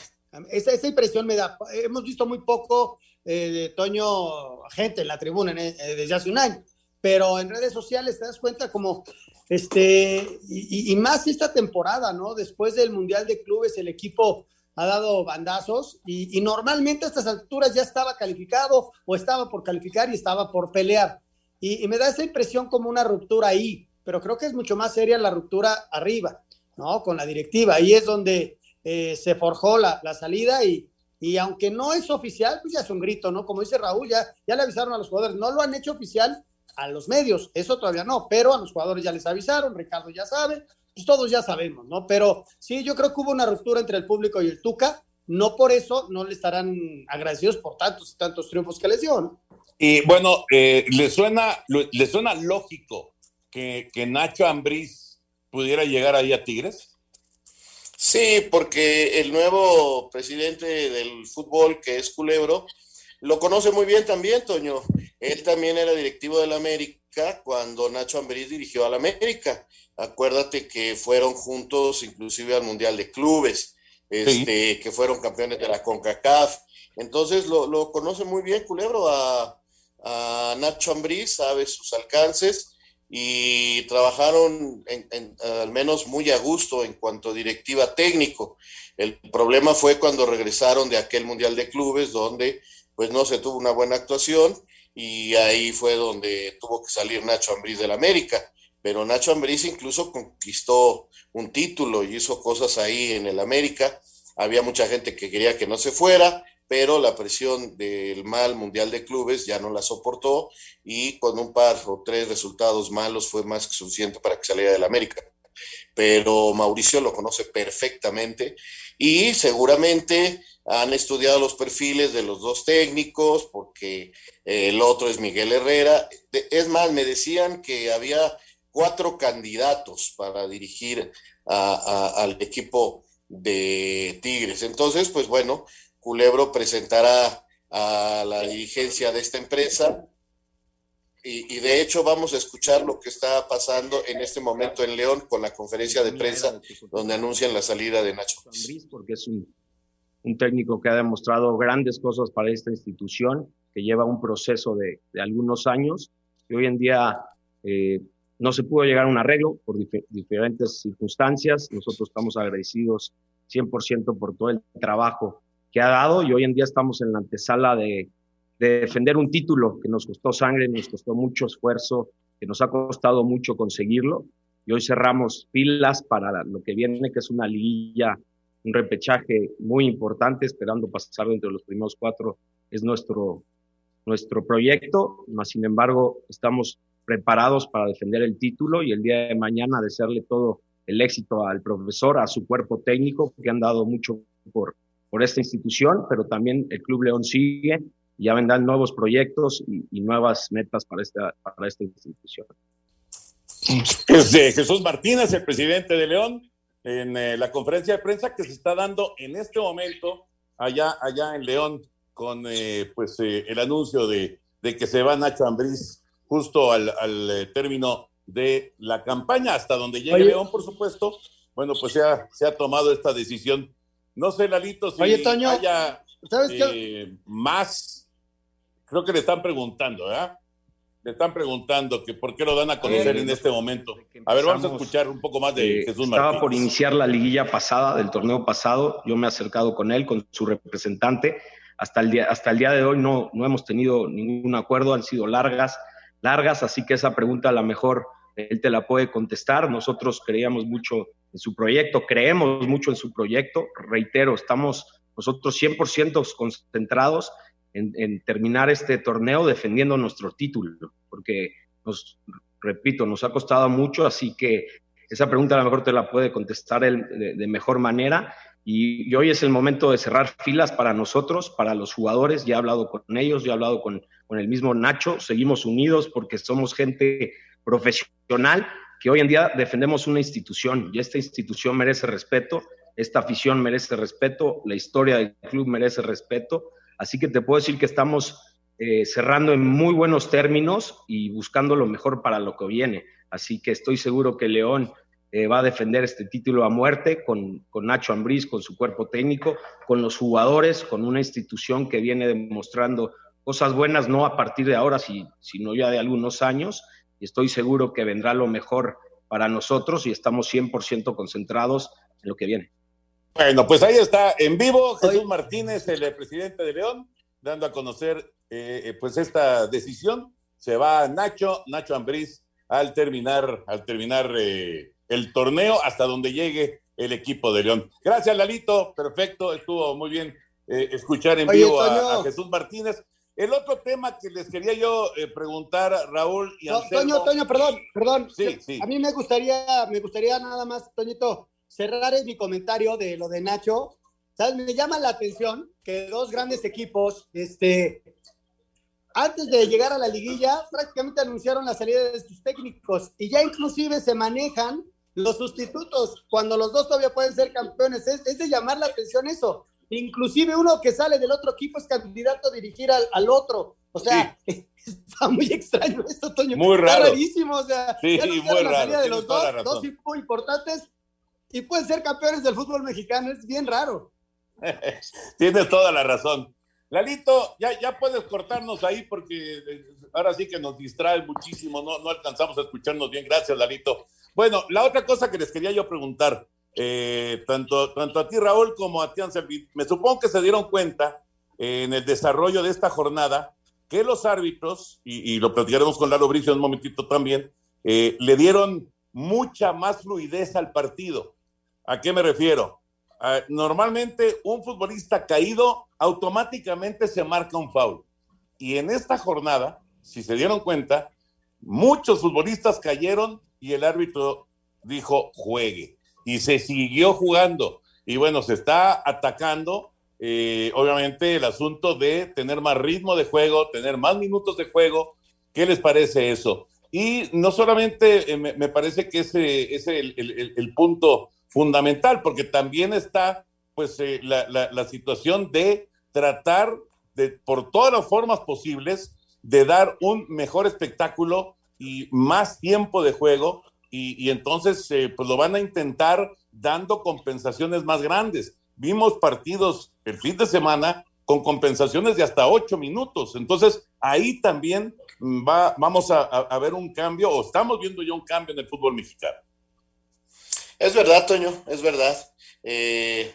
Esa, esa impresión me da. Hemos visto muy poco eh, de Toño gente en la tribuna eh, desde hace un año, pero en redes sociales te das cuenta como, este, y, y, más esta temporada, ¿no? Después del Mundial de Clubes, el equipo ha dado bandazos y, y, normalmente a estas alturas ya estaba calificado o estaba por calificar y estaba por pelear. Y, y, me da esa impresión como una ruptura ahí, pero creo que es mucho más seria la ruptura arriba, ¿no? Con la directiva. Ahí es donde eh, se forjó la, la salida y, y aunque no es oficial, pues ya es un grito, ¿no? Como dice Raúl, ya, ya le avisaron a los jugadores, no lo han hecho oficial a los medios, eso todavía no, pero a los jugadores ya les avisaron, Ricardo ya sabe, pues todos ya sabemos, ¿no? Pero sí, yo creo que hubo una ruptura entre el público y el Tuca, no por eso no le estarán agradecidos por tantos y tantos triunfos que les dio, ¿no? Y bueno, eh, ¿le, suena, ¿le suena lógico que, que Nacho Ambriz pudiera llegar ahí a Tigres? Sí, porque el nuevo presidente del fútbol, que es Culebro, lo conoce muy bien también, Toño. Él también era directivo del América cuando Nacho Ambriz dirigió al América. Acuérdate que fueron juntos inclusive al Mundial de Clubes, este, que fueron campeones de la CONCACAF. Entonces lo, lo conoce muy bien Culebro a, a Nacho Ambriz, sabe sus alcances y trabajaron al menos muy a gusto en cuanto a directiva técnico. El problema fue cuando regresaron de aquel Mundial de Clubes donde pues no se tuvo una buena actuación y ahí fue donde tuvo que salir Nacho Ambriz del América. Pero Nacho Ambriz incluso conquistó un título y hizo cosas ahí en el América. Había mucha gente que quería que no se fuera, pero la presión del mal Mundial de Clubes ya no la soportó y con un par o tres resultados malos fue más que suficiente para que saliera del América. Pero Mauricio lo conoce perfectamente y seguramente han estudiado los perfiles de los dos técnicos porque el otro es Miguel Herrera. Es más, me decían que había cuatro candidatos para dirigir al equipo de Tigres. Entonces, pues bueno, Culebro presentará a la dirigencia de esta empresa y, de hecho vamos a escuchar lo que está pasando en este momento en León con la conferencia de prensa donde anuncian la salida de Nacho. Porque es un, técnico que ha demostrado grandes cosas para esta institución, que lleva un proceso de, algunos años y hoy en día eh, no se pudo llegar a un arreglo por diferentes circunstancias. Nosotros estamos agradecidos 100% por todo el trabajo que ha dado y hoy en día estamos en la antesala de, defender un título que nos costó sangre, nos costó mucho esfuerzo, que nos ha costado mucho conseguirlo y hoy cerramos pilas para lo que viene, que es una liguilla, un repechaje muy importante, esperando pasar entre los primeros cuatro, es nuestro, nuestro proyecto, más sin embargo estamos preparados para defender el título y el día de mañana desearle todo el éxito al profesor, a su cuerpo técnico, que han dado mucho por, por esta institución, pero también el Club León sigue y ya vendrán nuevos proyectos y, nuevas metas para esta, para esta institución. Jesús Martínez, el presidente de León, en eh, la conferencia de prensa que se está dando en este momento allá, allá en León, con eh, pues eh, el anuncio de, de, que se va Nacho Ambriz justo al, al término de la campaña, hasta donde llegue León, por supuesto. Bueno, pues se ha, se ha tomado esta decisión no sé, Lalito, si haya eh, más. Creo que le están preguntando, ¿verdad? Le están preguntando que por qué lo dan a conocer en este momento. A ver, vamos a escuchar un poco más de eh, Jesús Martínez. Estaba por iniciar la liguilla pasada, del torneo pasado. Yo me he acercado con él, con su representante. Hasta el día, hasta el día de hoy no, no hemos tenido ningún acuerdo, han sido largas, largas, así que esa pregunta a lo mejor él te la puede contestar. Nosotros creíamos mucho en su proyecto, creemos mucho en su proyecto. Reitero, estamos nosotros 100% concentrados en, terminar este torneo defendiendo nuestro título, porque nos, repito, nos ha costado mucho, así que esa pregunta a lo mejor te la puede contestar él de, mejor manera. Y, hoy es el momento de cerrar filas para nosotros, para los jugadores. Ya he hablado con ellos, ya he hablado con, con el mismo Nacho. Seguimos unidos porque somos gente profesional que hoy en día defendemos una institución y esta institución merece respeto, esta afición merece respeto, la historia del club merece respeto. Así que te puedo decir que estamos eh, cerrando en muy buenos términos y buscando lo mejor para lo que viene. Así que estoy seguro que León eh, va a defender este título a muerte con, con Nacho Ambriz, con su cuerpo técnico, con los jugadores, con una institución que viene demostrando cosas buenas, no a partir de ahora, sino ya de algunos años y estoy seguro que vendrá lo mejor para nosotros y estamos 100% concentrados en lo que viene. Bueno, pues ahí está en vivo Jesús Martínez, el presidente de León, dando a conocer eh, eh, pues esta decisión. Se va Nacho, Nacho Ambriz, al terminar, al terminar eh, el torneo hasta donde llegue el equipo de León. Gracias, Lalito. Perfecto, estuvo muy bien escuchar en vivo a Jesús Martínez. El otro tema que les quería yo eh, preguntar, Raúl y Anselmo... Toño, Toño, perdón, perdón. Sí, sí. A mí me gustaría, me gustaría nada más, Toñito, cerrar mi comentario de lo de Nacho. ¿Sabes? Me llama la atención que dos grandes equipos, este, antes de llegar a la liguilla, prácticamente anunciaron la salida de sus técnicos y ya inclusive se manejan los sustitutos, cuando los dos todavía pueden ser campeones, es, es de llamar la atención eso. Inclusive uno que sale del otro equipo es candidato a dirigir al, al otro. O sea, está muy extraño esto, Toño. Muy Está raro. rarísimo, o sea, Sí, ya no muy la raro, salida de los dos, dos equipos importantes y pueden ser campeones del fútbol mexicano, es bien raro. Tienes toda la razón. Lalito, ya, ya puedes cortarnos ahí porque eh, ahora sí que nos distrae muchísimo, no, no alcanzamos a escucharnos bien. Gracias, Lalito. Bueno, la otra cosa que les quería yo preguntar, eh, tanto, tanto a ti, Raúl, como a ti, Anselmi, me supongo que se dieron cuenta eh, en el desarrollo de esta jornada que los árbitros, y, lo platicaremos con Lalo Bricio en un momentito también, eh, le dieron mucha más fluidez al partido. ¿A qué me refiero? Ah, normalmente un futbolista caído automáticamente se marca un foul. Y en esta jornada, si se dieron cuenta, muchos futbolistas cayeron y el árbitro dijo juegue. Y se siguió jugando. Y bueno, se está atacando, eh, obviamente, el asunto de tener más ritmo de juego, tener más minutos de juego. ¿Qué les parece eso? Y no solamente eh, me, parece que ese es el, punto fundamental, porque también está pues eh, la, la- la situación de tratar de, por todas las formas posibles, de dar un mejor espectáculo y más tiempo de juego, y, entonces eh, pues lo van a intentar dando compensaciones más grandes. Vimos partidos el fin de semana con compensaciones de hasta ocho minutos. Entonces, ahí también mm, va, vamos a, ver un cambio, o estamos viendo ya un cambio en el fútbol mexicano. Es verdad, Toño, es verdad. Eh,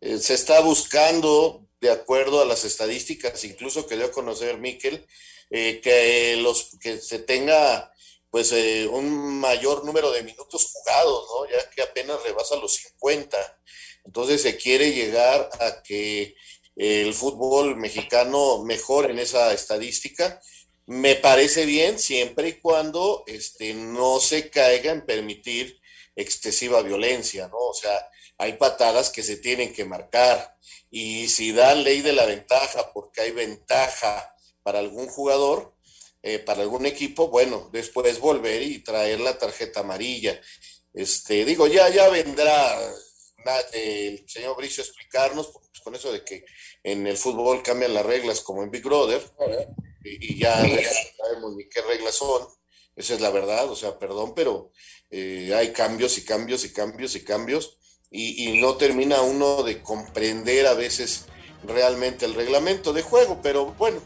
eh, se está buscando, de acuerdo a las estadísticas, incluso que dio a conocer Miquel, que los que se tenga pues eh, un mayor número de minutos jugados, ¿no? Ya que apenas rebasa los 50. Entonces se quiere llegar a que el fútbol mexicano mejore en esa estadística. Me parece bien siempre y cuando este, no se caiga en permitir excesiva violencia, ¿no? O sea, hay patadas que se tienen que marcar y si dan ley de la ventaja porque hay ventaja para algún jugador, eh, para algún equipo, bueno, después volver y traer la tarjeta amarilla. Este, digo, ya, ya vendrá el señor Bricio a explicarnos, pues, con eso de que en el fútbol cambian las reglas como en Big Brother, y, y ya, ya sabemos ni qué reglas son, esa es la verdad, o sea, perdón, pero eh, hay cambios y cambios y cambios y cambios, y, y no termina uno de comprender a veces realmente el reglamento de juego, pero bueno,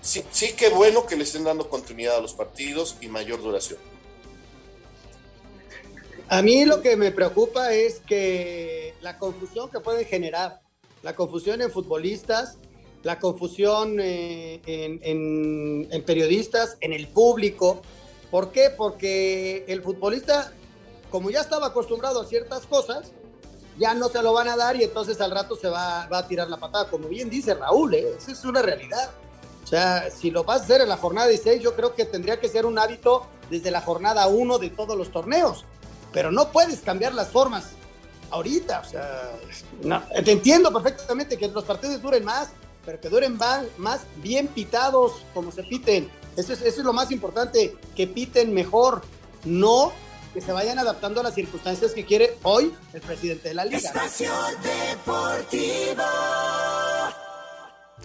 sí, sí que bueno que le estén dando continuidad a los partidos y mayor duración. A mí lo que me preocupa es que la confusión que pueden generar, la confusión en futbolistas, la confusión eh, en, periodistas, en el público. ¿Por qué? Porque el futbolista, como ya estaba acostumbrado a ciertas cosas, ya no se lo van a dar y entonces al rato se va, va a tirar la patada. Como bien dice Raúl, ¿eh? esa es una realidad. O sea, si lo vas a hacer en la jornada 16, yo creo que tendría que ser un hábito desde la jornada 1 de todos los torneos. Pero no puedes cambiar las formas ahorita. O sea, no, te entiendo perfectamente que los partidos duren más, pero que duren más bien pitados como se piten. Eso es, eso es lo más importante, que piten mejor, no que se vayan adaptando a las circunstancias que quiere hoy el presidente de la liga. Espacio Deportivo.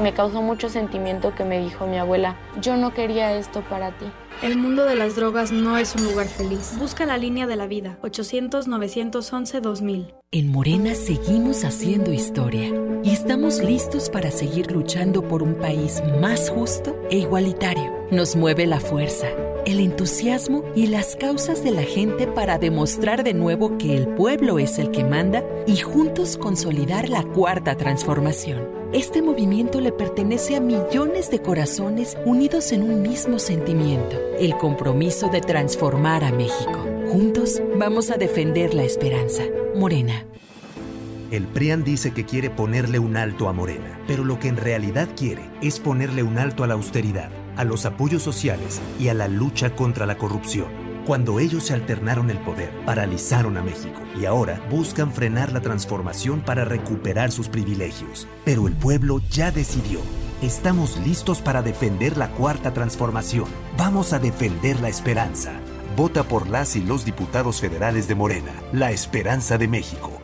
Me causó mucho sentimiento que me dijo mi abuela, yo no quería esto para ti. El mundo de las drogas no es un lugar feliz. Busca la línea de la vida. 800-911-2000. En Morena seguimos haciendo historia y estamos listos para seguir luchando por un país más justo e igualitario. Nos mueve la fuerza, el entusiasmo y las causas de la gente para demostrar de nuevo que el pueblo es el que manda y juntos consolidar la cuarta transformación. Este movimiento le pertenece a millones de corazones unidos en un mismo sentimiento, el compromiso de transformar a México. Juntos vamos a defender la esperanza. Morena. El PRIAN dice que quiere ponerle un alto a Morena, pero lo que en realidad quiere es ponerle un alto a la austeridad. a los apoyos sociales y a la lucha contra la corrupción. Cuando ellos se alternaron el poder, paralizaron a México y ahora buscan frenar la transformación para recuperar sus privilegios. Pero el pueblo ya decidió. Estamos listos para defender la cuarta transformación. Vamos a defender la esperanza. Vota por las y los diputados federales de Morena, la esperanza de México.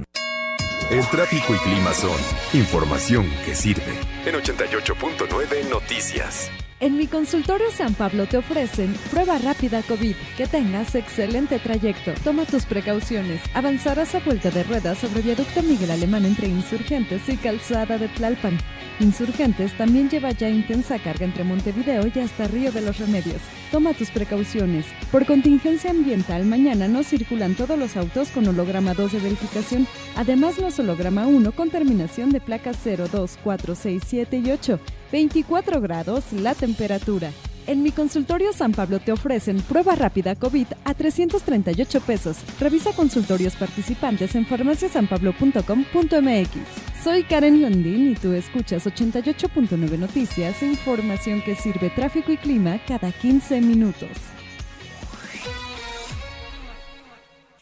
El tráfico y clima son información que sirve. En 88.9 Noticias. En mi consultorio San Pablo te ofrecen prueba rápida COVID. Que tengas excelente trayecto. Toma tus precauciones. Avanzarás a vuelta de ruedas sobre viaducto Miguel Alemán entre Insurgentes y Calzada de Tlalpan. Insurgentes también lleva ya intensa carga entre Montevideo y hasta Río de los Remedios. Toma tus precauciones. Por contingencia ambiental, mañana no circulan todos los autos con holograma 2 de verificación. Además, los holograma 1 con terminación de placas 0, 2, 4, 6, 7 y 8. 24 grados la temperatura. En mi consultorio San Pablo te ofrecen prueba rápida COVID a 338 pesos. Revisa consultorios participantes en farmaciasanpablo.com.mx. Soy Karen Landín y tú escuchas 88.9 Noticias, información que sirve tráfico y clima cada 15 minutos.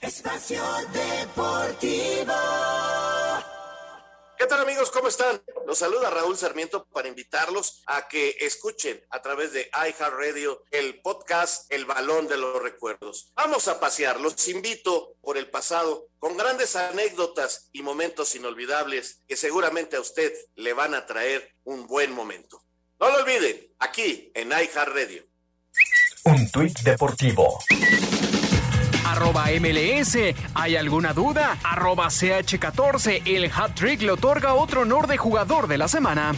Espacio Deportivo. ¿Qué tal amigos? ¿Cómo están? Los saluda Raúl Sarmiento para invitarlos a que escuchen a través de iHeartRadio el podcast El Balón de los Recuerdos. Vamos a pasear, los invito por el pasado con grandes anécdotas y momentos inolvidables que seguramente a usted le van a traer un buen momento. No lo olviden, aquí en iHeartRadio. Un tuit deportivo arroba MLS. ¿Hay alguna duda? Arroba CH14. El hat trick le otorga otro honor de jugador de la semana.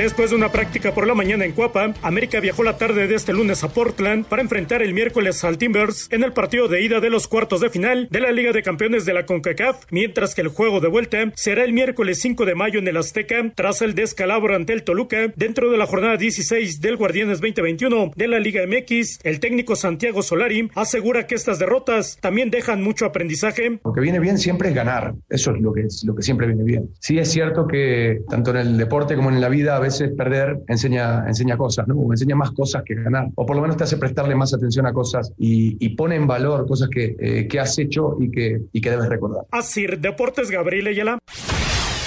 Después de una práctica por la mañana en Cuapa, América viajó la tarde de este lunes a Portland para enfrentar el miércoles al Timbers en el partido de ida de los cuartos de final de la Liga de Campeones de la CONCACAF, mientras que el juego de vuelta será el miércoles 5 de mayo en el Azteca, tras el descalabro ante el Toluca dentro de la jornada 16 del Guardianes 2021 de la Liga MX. El técnico Santiago Solari asegura que estas derrotas también dejan mucho aprendizaje. Lo que viene bien siempre es ganar, eso es lo que, lo que siempre viene bien. Sí es cierto que tanto en el deporte como en la vida a veces perder enseña, enseña cosas, ¿no? O enseña más cosas que ganar. O por lo menos te hace prestarle más atención a cosas y, y pone en valor cosas que, eh, que has hecho y que, y que debes recordar. Así, Deportes Gabriel Ayala.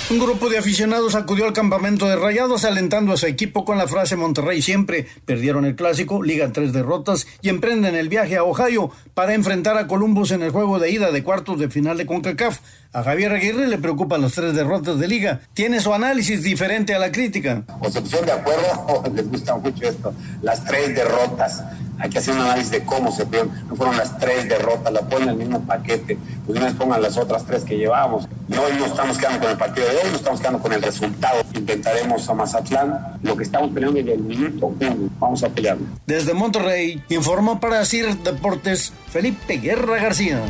Un grupo de aficionados acudió al campamento de Rayados alentando a su equipo con la frase Monterrey siempre. Perdieron el clásico, ligan tres derrotas y emprenden el viaje a Ohio para enfrentar a Columbus en el juego de ida de cuartos de final de CONCACAF. A Javier Aguirre le preocupan las tres derrotas de liga. Tiene su análisis diferente a la crítica. O se pusieron de acuerdo o les gusta mucho esto. Las tres derrotas. Hay que hacer un análisis de cómo se fueron. No fueron las tres derrotas, la ponen en el mismo paquete. Pues vez pongan las otras tres que llevábamos. Y hoy no estamos quedando con el partido de hoy, no estamos quedando con el resultado. Intentaremos a Mazatlán. Lo que estamos peleando desde el minuto uno. Vamos a pelearlo. Desde Monterrey, informó para CIR Deportes Felipe Guerra García.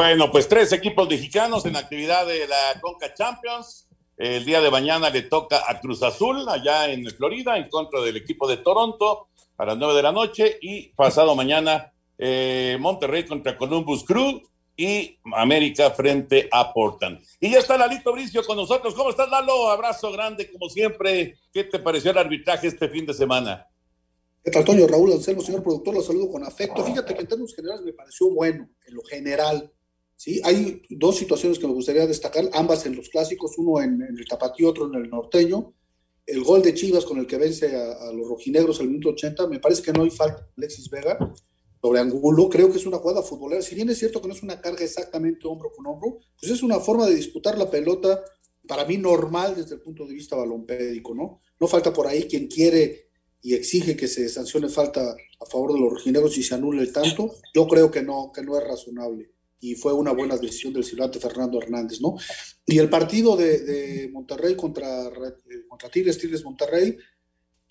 Bueno, pues tres equipos mexicanos en actividad de la Conca Champions. El día de mañana le toca a Cruz Azul, allá en Florida, en contra del equipo de Toronto, a las nueve de la noche. Y pasado mañana, eh, Monterrey contra Columbus Crew y América frente a Portland. Y ya está Lalito Bricio con nosotros. ¿Cómo estás, Lalo? Abrazo grande, como siempre. ¿Qué te pareció el arbitraje este fin de semana? ¿Qué tal? Raúl Anselmo, señor productor, lo saludo con afecto. Fíjate que en términos generales me pareció bueno, en lo general. ¿Sí? Hay dos situaciones que me gustaría destacar, ambas en los clásicos, uno en, en el tapatío, otro en el norteño. El gol de Chivas con el que vence a, los rojinegros al minuto 80, me parece que no hay falta Alexis Vega sobre Angulo, creo que es una jugada futbolera, si bien es cierto que no es una carga exactamente hombro con hombro, pues es una forma de disputar la pelota, para mí normal desde el punto de vista balompédico, ¿no? No falta por ahí quien quiere y exige que se sancione falta a favor de los rojineros y se anule el tanto, yo creo que no, que no es razonable. Y fue una buena decisión del silbante Fernando Hernández, ¿no? Y el partido de, Monterrey contra, contra Tigres, Tigres Monterrey,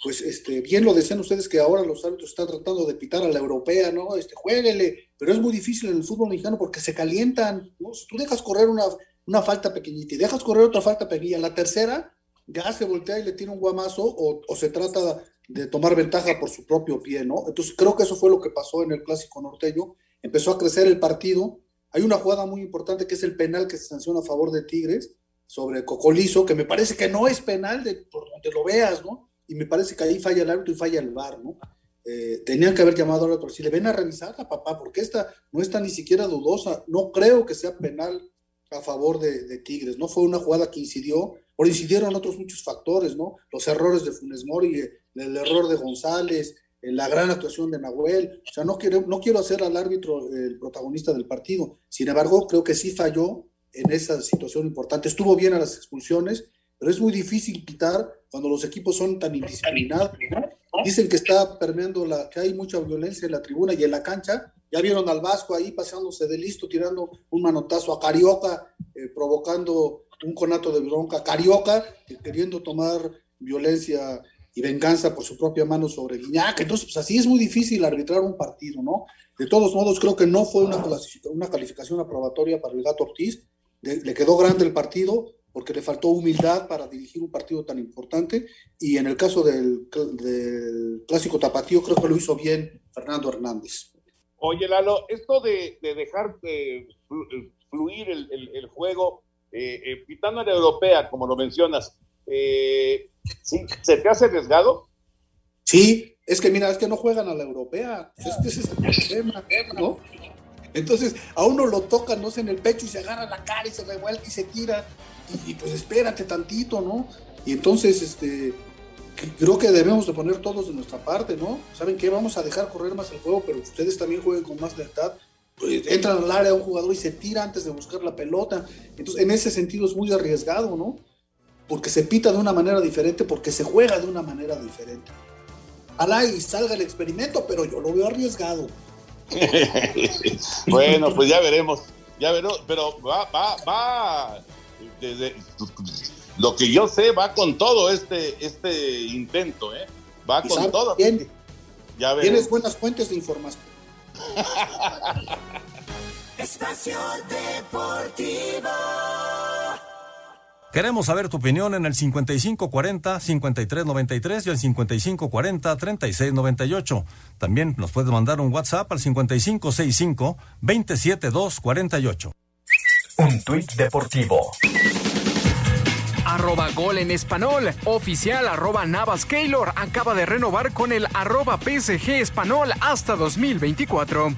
pues este, bien lo decían ustedes que ahora los árbitros están tratando de pitar a la europea, ¿no? Este, jueguele, pero es muy difícil en el fútbol mexicano porque se calientan, ¿no? Si tú dejas correr una, una falta pequeñita y dejas correr otra falta pequeña, la tercera ya se voltea y le tira un guamazo o, o se trata de tomar ventaja por su propio pie, ¿no? Entonces creo que eso fue lo que pasó en el clásico norteño. Empezó a crecer el partido. Hay una jugada muy importante que es el penal que se sanciona a favor de Tigres sobre Cocolizo, que me parece que no es penal de, por donde lo veas, ¿no? Y me parece que ahí falla el árbitro y falla el VAR, ¿no? Eh, tenían que haber llamado al árbitro. Si le ven a revisar a papá, porque esta no está ni siquiera dudosa. No creo que sea penal a favor de, Tigres. No fue una jugada que incidió por incidieron otros muchos factores, ¿no? Los errores de Funes Mori, el, error de González, la gran actuación de Nahuel. O sea, no quiero, no quiero hacer al árbitro el protagonista del partido. Sin embargo, creo que sí falló en esa situación importante. Estuvo bien a las expulsiones, pero es muy difícil quitar cuando los equipos son tan indisciplinados. Dicen que está permeando la, que hay mucha violencia en la tribuna y en la cancha. Ya vieron al Vasco ahí pasándose de listo, tirando un manotazo a Carioca, eh, provocando un conato de bronca, Carioca, queriendo tomar violencia y venganza por su propia mano sobre Guiñac. Entonces, pues así es muy difícil arbitrar un partido, ¿no? De todos modos, creo que no fue una, una calificación aprobatoria para el Gato Ortiz. le quedó grande el partido porque le faltó humildad para dirigir un partido tan importante. Y en el caso del, clásico tapatío, creo que lo hizo bien Fernando Hernández. Oye, Lalo, esto de, dejar de fluir el juego eh, eh, pitando en la europea, como lo mencionas, eh, ¿se te hace arriesgado? Sí, es que mira, es que no juegan a la europea, es que ese es el problema, ¿no? Entonces, a uno lo tocan, no sé, en el pecho y se agarra la cara y se revuelve y se tira, y, pues espérate tantito, ¿no? Y entonces, este, creo que debemos de poner todos de nuestra parte, ¿no? ¿Saben qué? Vamos a dejar correr más el juego, pero ustedes también jueguen con más lealtad pues, entra al área un jugador y se tira antes de buscar la pelota. Entonces, en ese sentido es muy arriesgado, ¿no? Porque se pita de una manera diferente, porque se juega de una manera diferente. Alá y salga el experimento, pero yo lo veo arriesgado. bueno, pues ya veremos. Ya veremos, pero va, va, va. Desde, lo que yo sé va con todo este, este intento, ¿eh? Va con todo. Ya Tienes buenas fuentes de información. Espacio Deportivo. Queremos saber tu opinión en el 5540-5393 y el 5540-3698. También nos puedes mandar un WhatsApp al 5565-27248. Un tuit deportivo. Arroba gol en español. Oficial arroba Navas Keylor acaba de renovar con el arroba PSG español hasta 2024.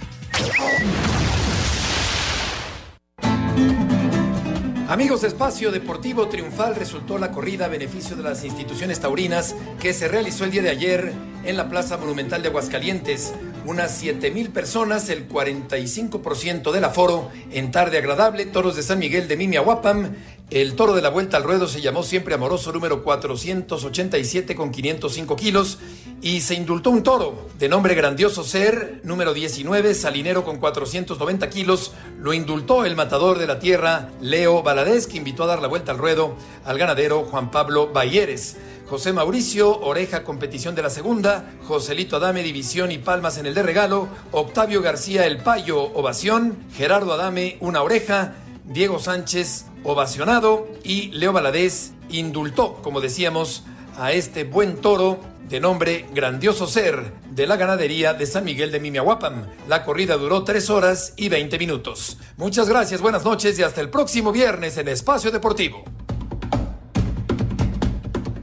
Amigos de Espacio Deportivo Triunfal resultó la corrida a beneficio de las instituciones taurinas que se realizó el día de ayer en la Plaza Monumental de Aguascalientes. Unas mil personas, el 45% del aforo en tarde agradable, toros de San Miguel de Mimiahuapam. El toro de la vuelta al ruedo se llamó siempre amoroso número 487 con 505 kilos y se indultó un toro de nombre grandioso ser, número 19, salinero con 490 kilos. Lo indultó el matador de la tierra, Leo Valadez, que invitó a dar la vuelta al ruedo al ganadero Juan Pablo Bayeres. José Mauricio, Oreja, competición de la segunda. Joselito Adame, división y palmas en el de regalo. Octavio García, El Payo, ovación. Gerardo Adame, una oreja. Diego Sánchez, ovacionado. Y Leo Valadez indultó, como decíamos, a este buen toro de nombre Grandioso Ser de la ganadería de San Miguel de Mimiahuapam. La corrida duró tres horas y 20 minutos. Muchas gracias, buenas noches y hasta el próximo viernes en Espacio Deportivo.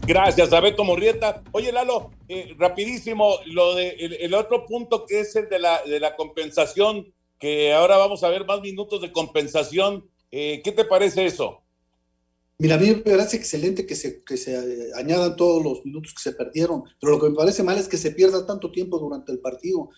Gracias a Beto Morrieta. Oye, Lalo, eh, rapidísimo, lo de el, otro punto que es el de la, de la compensación, que ahora vamos a ver más minutos de compensación. Eh, ¿Qué te parece eso? Mira, a mí me parece excelente que se, que se eh, añadan todos los minutos que se perdieron, pero lo que me parece mal es que se pierda tanto tiempo durante el partido.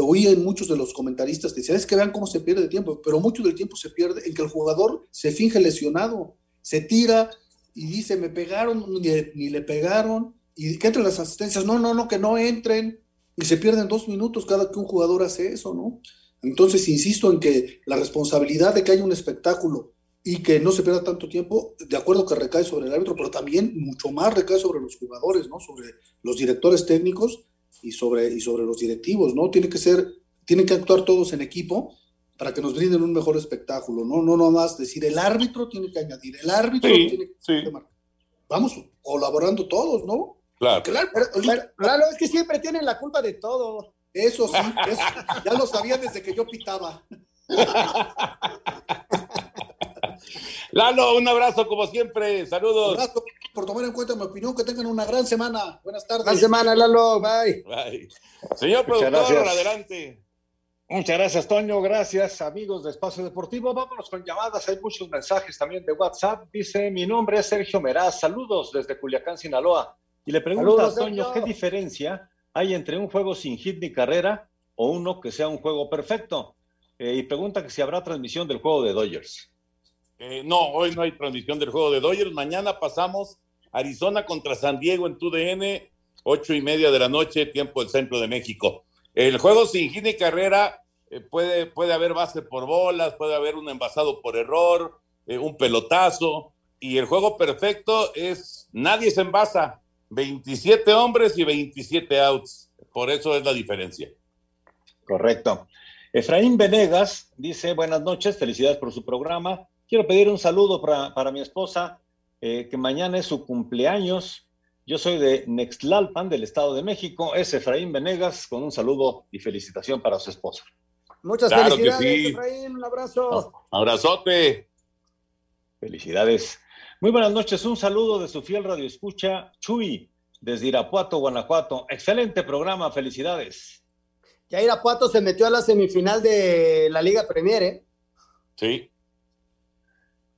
oí en muchos de los comentaristas que decían, es que vean cómo se pierde tiempo, pero mucho del tiempo se pierde en que el jugador se finge lesionado, se tira, y dice, me pegaron, ni, le pegaron, y que entren las asistencias. No, no, no, que no entren y se pierden dos minutos cada que un jugador hace eso, ¿no? Entonces, insisto en que la responsabilidad de que haya un espectáculo y que no se pierda tanto tiempo, de acuerdo que recae sobre el árbitro, pero también mucho más recae sobre los jugadores, ¿no? Sobre los directores técnicos y sobre, y sobre los directivos, ¿no? Tiene que ser, tienen que actuar todos en equipo para que nos brinden un mejor espectáculo, ¿no? No nomás decir el árbitro tiene que añadir, el árbitro Sí, tiene que sí. Vamos colaborando todos, ¿no? Claro. Claro, Claro, es que siempre tienen la culpa de todo. Eso sí, eso, ya lo sabía desde que yo pitaba. Lalo, un abrazo como siempre. Saludos. Un abrazo por tomar en cuenta mi opinión, que tengan una gran semana. Buenas tardes. Gran semana, Lalo, bye. Bye. Señor Muchas productor, gracias. adelante. Muchas gracias, Toño. Gracias, amigos de Espacio Deportivo. Vámonos con llamadas. Hay muchos mensajes también de WhatsApp. Dice: Mi nombre es Sergio Meraz. Saludos desde Culiacán, Sinaloa. Y le pregunta Saludos, a Toño. ¿qué diferencia hay entre un juego sin hit ni carrera o uno que sea un juego perfecto? Eh, y pregunta que si habrá transmisión del juego de Dodgers. Eh, no, hoy no hay transmisión del juego de Dodgers. Mañana pasamos Arizona contra San Diego en TUDN, ocho y media de la noche, tiempo del centro de México. El juego sin hit ni carrera eh, puede, puede haber base por bolas, puede haber un envasado por error, eh, un pelotazo. Y el juego perfecto es nadie se envasa, 27 hombres y 27 outs. Por eso es la diferencia. Correcto. Efraín Venegas dice, buenas noches, felicidades por su programa. Quiero pedir un saludo para, para mi esposa, eh, que mañana es su cumpleaños. Yo soy de Nextlalpan, del Estado de México. Es Efraín Venegas, con un saludo y felicitación para su esposa. Muchas Claro que felicidades, sí. Efraín. Un abrazo. Abrazote. Felicidades. Muy buenas noches, un saludo de su fiel radioescucha, Chuy, desde Irapuato, Guanajuato. Excelente programa, felicidades. Ya Irapuato se metió a la semifinal de la Liga Premier, ¿eh? Sí.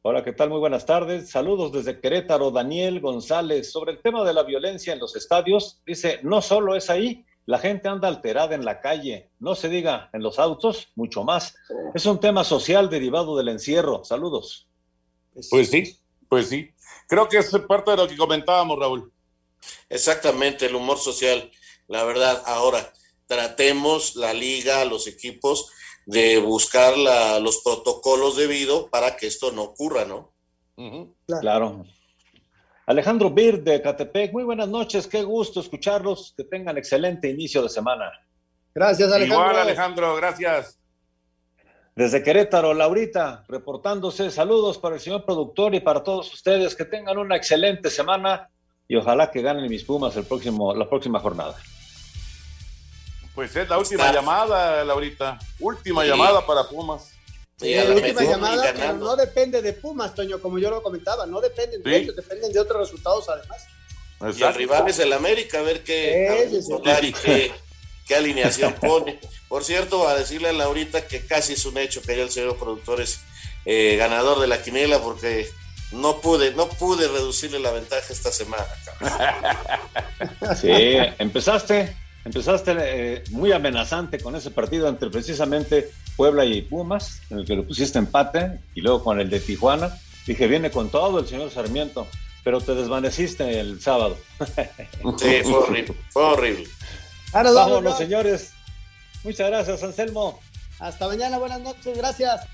Hola, ¿qué tal? Muy buenas tardes. Saludos desde Querétaro, Daniel González. Sobre el tema de la violencia en los estadios, dice, no solo es ahí, la gente anda alterada en la calle, no se diga en los autos, mucho más. Es un tema social derivado del encierro. Saludos. Pues sí, pues sí. Creo que es parte de lo que comentábamos, Raúl. Exactamente, el humor social, la verdad. Ahora, tratemos la liga, los equipos, de buscar la- los protocolos debido para que esto no ocurra, ¿no? Claro. Alejandro Bir de Catepec, muy buenas noches, qué gusto escucharlos, que tengan excelente inicio de semana. Gracias, Alejandro. Igual, Alejandro, gracias. Desde Querétaro, Laurita, reportándose, saludos para el señor productor y para todos ustedes, que tengan una excelente semana y ojalá que ganen mis Pumas el próximo, la próxima jornada. Pues es la última llamada, Laurita. Última llamada para Pumas. Sí, la última llamada, pero no depende de Pumas, Toño, como yo lo comentaba, no dependen de Sí. ellos, dependen de otros resultados además. Y el rival es el América, a ver qué, Sí, sí, sí. a ver y qué, qué alineación pone. Por cierto, a decirle a Laurita que casi es un hecho que ya el señor productor es eh, ganador de la quiniela porque no pude, no pude reducirle la ventaja esta semana. cabrón. Sí, empezaste, empezaste eh, muy amenazante con ese partido entre precisamente Puebla y Pumas, en el que lo pusiste empate, y luego con el de Tijuana. Dije, viene con todo el señor Sarmiento, pero te desvaneciste el sábado. Sí, fue horrible, fue horrible. Ahora, vamos, Vámonos, ¿no? señores. Muchas gracias, Anselmo. Hasta mañana, buenas noches, gracias.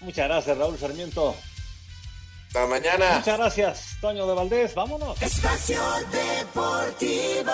Muchas gracias, Raúl Sarmiento. Hasta mañana. Muchas gracias, Toño de Valdés. Vámonos. Espacio Deportivo.